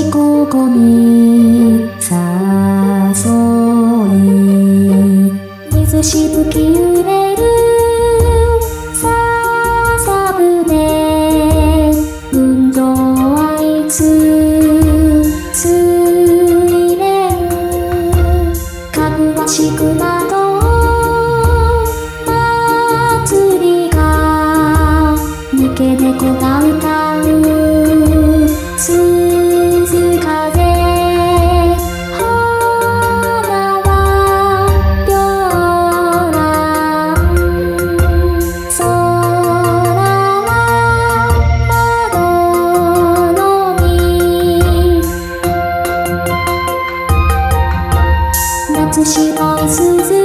しここに誘い水しぶき揺れる笹舟群青愛つ水面かぐわしくなど祭りが三毛猫が歌希望是在